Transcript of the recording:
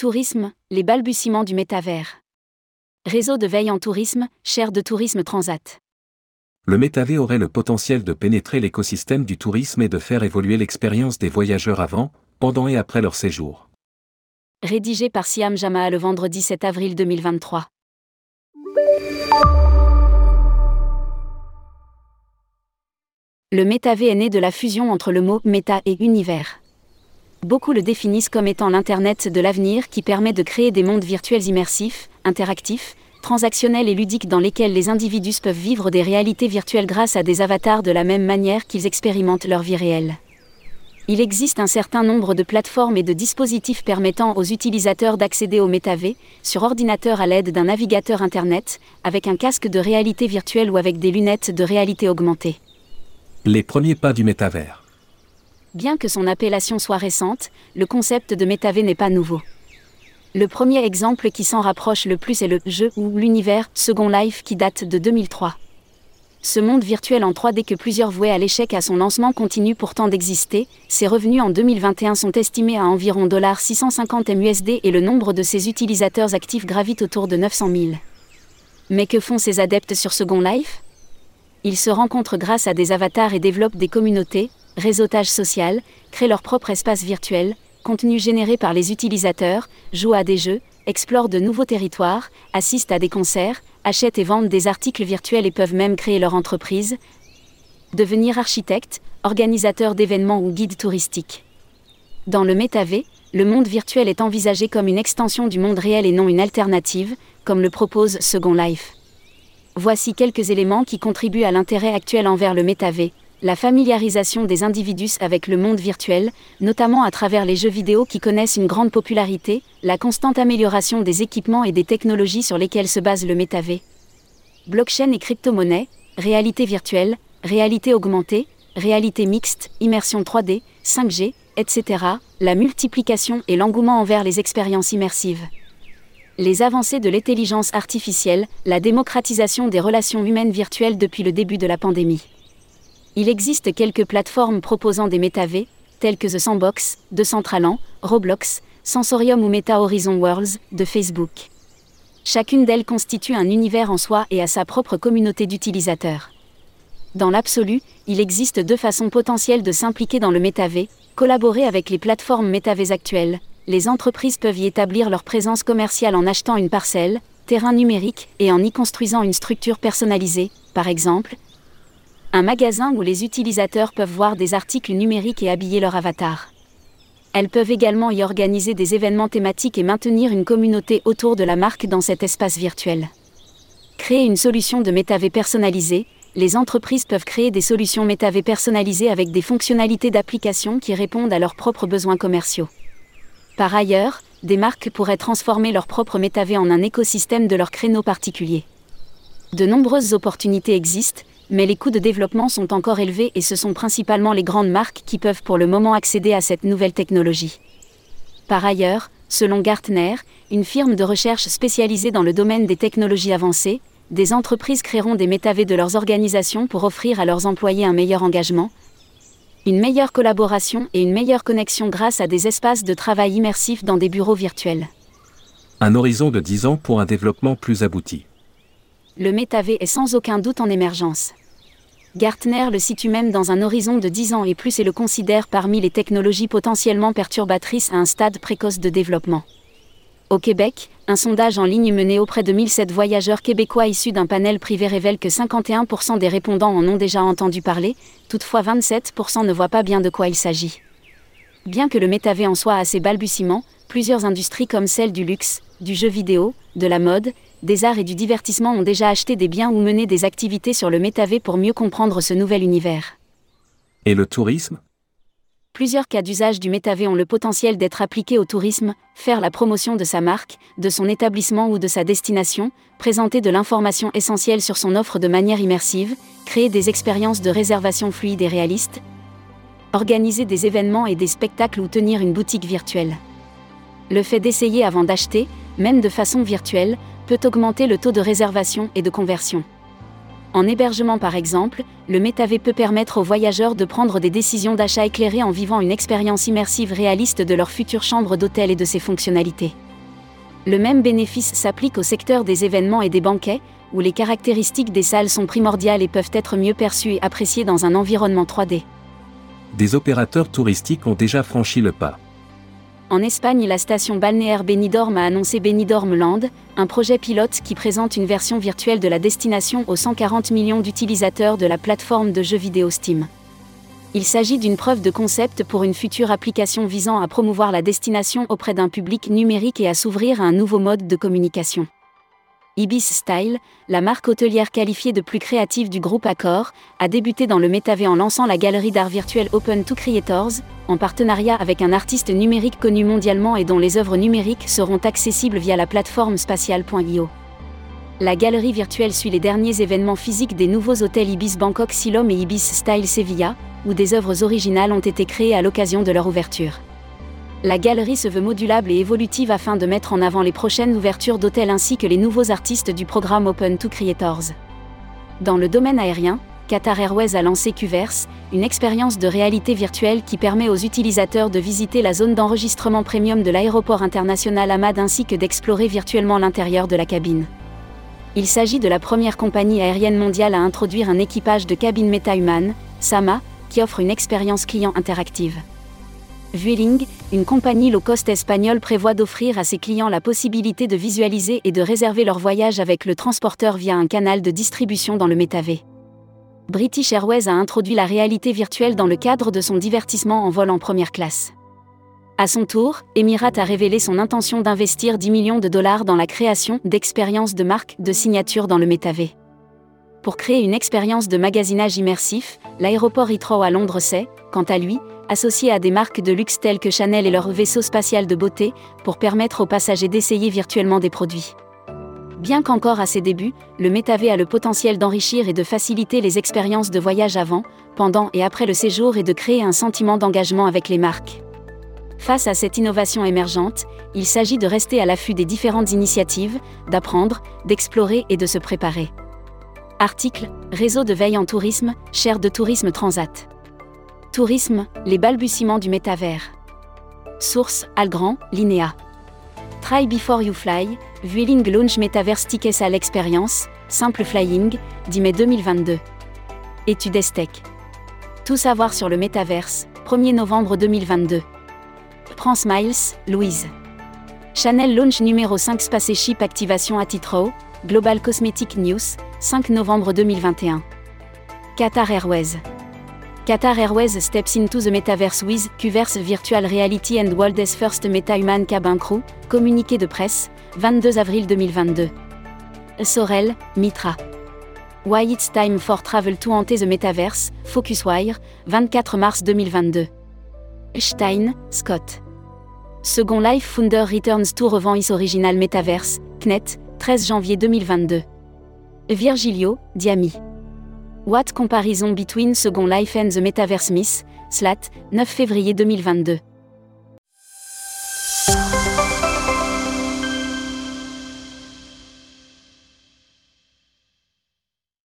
Tourisme, les balbutiements du métavers. Réseau de veille en tourisme, chaire de tourisme Transat. Le métavé aurait le potentiel de pénétrer l'écosystème du tourisme et de faire évoluer l'expérience des voyageurs avant, pendant et après leur séjour. Rédigé par Siam Jamaa le vendredi 7 avril 2023. Le métavé est né de la fusion entre le mot méta et univers. Beaucoup le définissent comme étant l'Internet de l'avenir qui permet de créer des mondes virtuels immersifs, interactifs, transactionnels et ludiques dans lesquels les individus peuvent vivre des réalités virtuelles grâce à des avatars de la même manière qu'ils expérimentent leur vie réelle. Il existe un certain nombre de plateformes et de dispositifs permettant aux utilisateurs d'accéder au métavé, sur ordinateur à l'aide d'un navigateur Internet, avec un casque de réalité virtuelle ou avec des lunettes de réalité augmentée. Les premiers pas du métavers. Bien que son appellation soit récente, le concept de métavé n'est pas nouveau. Le premier exemple qui s'en rapproche le plus est le jeu ou l'univers Second Life qui date de 2003. Ce monde virtuel en 3D que plusieurs vouaient à l'échec à son lancement continue pourtant d'exister, ses revenus en 2021 sont estimés à environ 650 MUSD et le nombre de ses utilisateurs actifs gravite autour de 900 000. Mais que font ces adeptes sur Second Life? Ils se rencontrent grâce à des avatars et développent des communautés, réseautage social, créent leur propre espace virtuel, contenu généré par les utilisateurs, jouent à des jeux, explorent de nouveaux territoires, assistent à des concerts, achètent et vendent des articles virtuels et peuvent même créer leur entreprise, devenir architecte, organisateur d'événements ou guide touristique. Dans le métavé, le monde virtuel est envisagé comme une extension du monde réel et non une alternative, comme le propose Second Life. Voici quelques éléments qui contribuent à l'intérêt actuel envers le métavé, la familiarisation des individus avec le monde virtuel, notamment à travers les jeux vidéo qui connaissent une grande popularité, la constante amélioration des équipements et des technologies sur lesquelles se base le métavé. Blockchain et crypto-monnaie, réalité virtuelle, réalité augmentée, réalité mixte, immersion 3D, 5G, etc., la multiplication et l'engouement envers les expériences immersives les avancées de l'intelligence artificielle, la démocratisation des relations humaines virtuelles depuis le début de la pandémie. Il existe quelques plateformes proposant des métavés, telles que The Sandbox, de Centralan, Roblox, Sensorium ou Meta Horizon Worlds, de Facebook. Chacune d'elles constitue un univers en soi et a sa propre communauté d'utilisateurs. Dans l'absolu, il existe deux façons potentielles de s'impliquer dans le métavé, collaborer avec les plateformes métavées actuelles, les entreprises peuvent y établir leur présence commerciale en achetant une parcelle, terrain numérique, et en y construisant une structure personnalisée, par exemple, un magasin où les utilisateurs peuvent voir des articles numériques et habiller leur avatar. Elles peuvent également y organiser des événements thématiques et maintenir une communauté autour de la marque dans cet espace virtuel. Créer une solution de métavée personnalisée, les entreprises peuvent créer des solutions métavées personnalisées avec des fonctionnalités d'application qui répondent à leurs propres besoins commerciaux. Par ailleurs, des marques pourraient transformer leur propre métavé en un écosystème de leur créneau particulier. De nombreuses opportunités existent, mais les coûts de développement sont encore élevés et ce sont principalement les grandes marques qui peuvent pour le moment accéder à cette nouvelle technologie. Par ailleurs, selon Gartner, une firme de recherche spécialisée dans le domaine des technologies avancées, des entreprises créeront des métavés de leurs organisations pour offrir à leurs employés un meilleur engagement, une meilleure collaboration et une meilleure connexion grâce à des espaces de travail immersifs dans des bureaux virtuels. Un horizon de 10 ans pour un développement plus abouti. Le métavé est sans aucun doute en émergence. Gartner le situe même dans un horizon de 10 ans et plus et le considère parmi les technologies potentiellement perturbatrices à un stade précoce de développement. Au Québec, un sondage en ligne mené auprès de 1007 voyageurs québécois issus d'un panel privé révèle que 51% des répondants en ont déjà entendu parler, toutefois 27% ne voient pas bien de quoi il s'agit. Bien que le métavé en soit assez balbutiement, plusieurs industries comme celle du luxe, du jeu vidéo, de la mode, des arts et du divertissement ont déjà acheté des biens ou mené des activités sur le métavé pour mieux comprendre ce nouvel univers. Et le tourisme? Plusieurs cas d'usage du métavé ont le potentiel d'être appliqués au tourisme, faire la promotion de sa marque, de son établissement ou de sa destination, présenter de l'information essentielle sur son offre de manière immersive, créer des expériences de réservation fluides et réalistes, organiser des événements et des spectacles ou tenir une boutique virtuelle. Le fait d'essayer avant d'acheter, même de façon virtuelle, peut augmenter le taux de réservation et de conversion. En hébergement par exemple, le métavé peut permettre aux voyageurs de prendre des décisions d'achat éclairées en vivant une expérience immersive réaliste de leur future chambre d'hôtel et de ses fonctionnalités. Le même bénéfice s'applique au secteur des événements et des banquets, où les caractéristiques des salles sont primordiales et peuvent être mieux perçues et appréciées dans un environnement 3D. Des opérateurs touristiques ont déjà franchi le pas. En Espagne, la station balnéaire Benidorm a annoncé Benidorm Land, un projet pilote qui présente une version virtuelle de la destination aux 140 millions d'utilisateurs de la plateforme de jeux vidéo Steam. Il s'agit d'une preuve de concept pour une future application visant à promouvoir la destination auprès d'un public numérique et à s'ouvrir à un nouveau mode de communication. Ibis Style, la marque hôtelière qualifiée de plus créative du groupe Accor, a débuté dans le métavé en lançant la galerie d'art virtuel Open to Creators, en partenariat avec un artiste numérique connu mondialement et dont les œuvres numériques seront accessibles via la plateforme spatiale.io. La galerie virtuelle suit les derniers événements physiques des nouveaux hôtels Ibis Bangkok Silom et Ibis Style Sevilla, où des œuvres originales ont été créées à l'occasion de leur ouverture. La galerie se veut modulable et évolutive afin de mettre en avant les prochaines ouvertures d'hôtels ainsi que les nouveaux artistes du programme Open to Creators. Dans le domaine aérien, Qatar Airways a lancé Qverse, une expérience de réalité virtuelle qui permet aux utilisateurs de visiter la zone d'enregistrement premium de l'aéroport international Ahmad ainsi que d'explorer virtuellement l'intérieur de la cabine. Il s'agit de la première compagnie aérienne mondiale à introduire un équipage de cabine méta-humaine, SAMA, qui offre une expérience client interactive. Vueling, une compagnie low cost espagnole prévoit d'offrir à ses clients la possibilité de visualiser et de réserver leur voyage avec le transporteur via un canal de distribution dans le métavé. British Airways a introduit la réalité virtuelle dans le cadre de son divertissement en vol en première classe. À son tour, Emirates a révélé son intention d'investir 10 millions de dollars dans la création d'expériences de marque de signature dans le métavé. Pour créer une expérience de magasinage immersif, l'aéroport Heathrow à Londres s'est, quant à lui, associé à des marques de luxe telles que Chanel et leur vaisseau spatial de beauté, pour permettre aux passagers d'essayer virtuellement des produits. Bien qu'encore à ses débuts, le métavé a le potentiel d'enrichir et de faciliter les expériences de voyage avant, pendant et après le séjour et de créer un sentiment d'engagement avec les marques. Face à cette innovation émergente, il s'agit de rester à l'affût des différentes initiatives, d'apprendre, d'explorer et de se préparer. Article Réseau de veille en tourisme, chaire de tourisme Transat. Tourisme, les balbutiements du métavers. Source Algrand, Linéa. Try before you fly, Vueling launch Metaverse Tickets à l'expérience, Simple Flying, 10 mai 2022. Étude Estec. Tout savoir sur le métaverse, 1er novembre 2022. Prends Smiles, Louise. Chanel launch numéro 5 Spaceship Activation à Global Cosmetic News, 5 novembre 2021. Qatar Airways. Qatar Airways steps into the metaverse with Qverse Virtual Reality and World's First Meta-Human Cabin Crew, communiqué de presse, 22 avril 2022. Sorel, Mitra. Why it's time for travel to enter the metaverse, Focuswire, 24 mars 2022. Stein, Scott. Second Life Founder Returns to Revend Is Original Metaverse, CNET, 13 janvier 2022. Virgilio, Diami. What Comparison Between Second Life and the Metaverse Miss, SLAT, 9 février 2022.